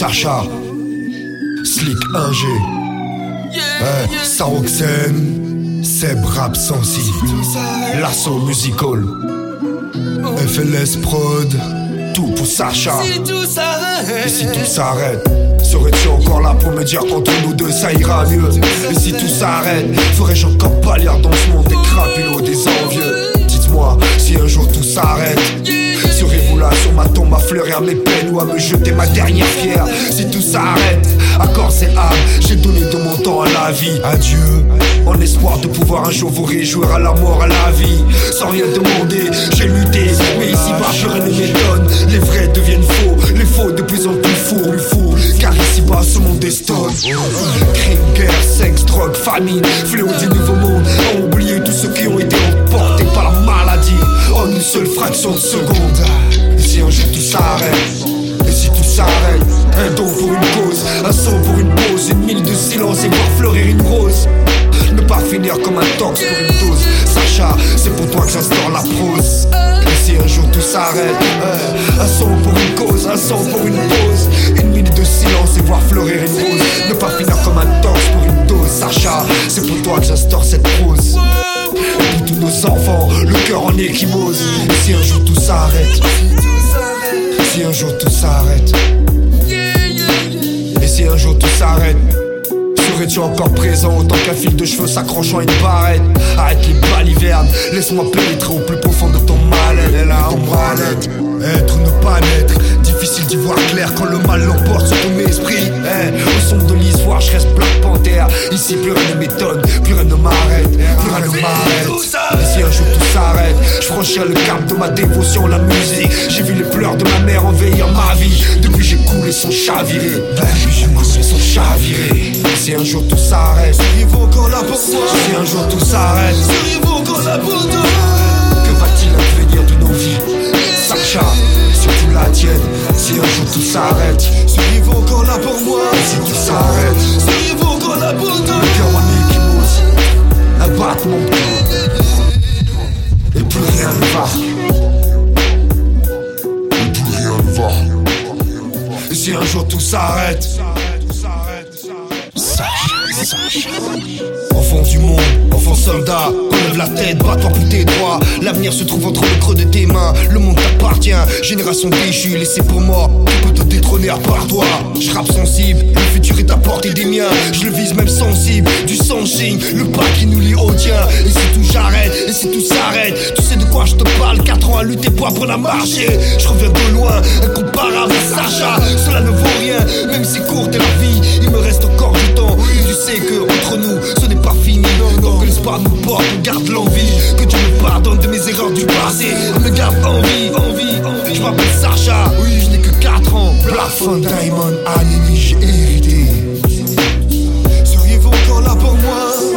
Sacha, Slick 1G, eh, Saroxen, Seb Rap Lasso Musical, FLS Prod, tout pour Sacha. Si tout s'arrête, Et si tout s'arrête, serais-tu encore là pour me dire qu'entre nous deux ça ira mieux? Et si tout s'arrête, ferais-je encore pâlir dans ce monde des crapulots, des envieux? Dites-moi si un jour tout s'arrête. Fleurir mes peines ou à me jeter ma dernière pierre. Si tout s'arrête, accord c'est âme, j'ai donné de mon temps à la vie. Adieu, en espoir de pouvoir un jour vous réjouir à la mort, à la vie. Sans rien demander, j'ai lutté, mais ici bas plus rien ne m'étonne Les vrais deviennent faux, les faux de plus en plus fous, plus fous Car ici bas ce monde est stone. Crime, guerre, sexe, drogue, famine, fléau du nouveau monde A oublié tous ceux qui ont été emportés par la maladie. En une seule fraction de seconde pour une pause. Une minute de silence et voir fleurir une rose. Ne pas finir comme un tox pour une dose. Sacha, c'est pour toi que j'instaure la prose. Et si un jour tout s'arrête euh, Un son pour une cause Un son pour une pause. Une minute de silence et voir fleurir une rose. Ne pas finir comme un tox pour une dose. Sacha, c'est pour toi que j'instaure cette prose. Et pour tous nos enfants, le cœur en échymose. Et si un jour tout s'arrête, si un jour tout s'arrête, s'arrête, serais-tu encore présent autant qu'un fil de cheveux s'accrochant à une barrette Arrête les balivernes, laisse-moi pénétrer au plus profond de ton. Et là, en mal-être, être ou ne pas naître. Difficile d'y voir clair quand le mal l'emporte sur ton esprit. Eh, au son de l'histoire, je reste Black Panther. Ici, plus rien ne m'étonne, plus rien ne m'arrête, plus rien ne m'arrête. Si un jour tout s'arrête, je franchirai le cap de ma dévotion, la musique. J'ai vu les pleurs de ma mère envahir ma vie. Depuis, j'ai coulé sans chavirer. Si un jour tout s'arrête, seriez-vous encore là pour moi? Si un jour tout s'arrête, Seriez-vous encore là pour toi? Que va-t-il advenir de nos vies? Sacha, surtout la tienne, si un jour tout s'arrête, Seriez-vous encore là pour moi? Si tout s'arrête, Seriez-vous encore là pour toi? Le cœur en échymose, un battement et plus rien ne va. Et plus rien ne va. Et si un jour tout s'arrête, Enfant du monde, enfant soldat, relève la tête, bats-toi pour tes droits. L'avenir se trouve entre le creux de tes mains. Le monde t'appartient, génération déchue, laissée pour mort. Qui peut te détrôner à part toi Je rappe sensible, le futur est à portée des miens. Je le vise même sensible, du sang signe, le pas qui nous lie au tien. Et si tout j'arrête, et si tout s'arrête, tu sais de quoi je te parle. 4 ans à lutter pour apprendre à marcher. Je reviens de loin, incomparable à Sacha. Cela ne vaut rien, pardonne de mes erreurs du passé. Me garde envie, envie, envie. Je m'appelle Sacha, oui, je n'ai que 4 ans. Fun Diamond, Animi, j'ai hérité. Seriez-vous encore là pour moi?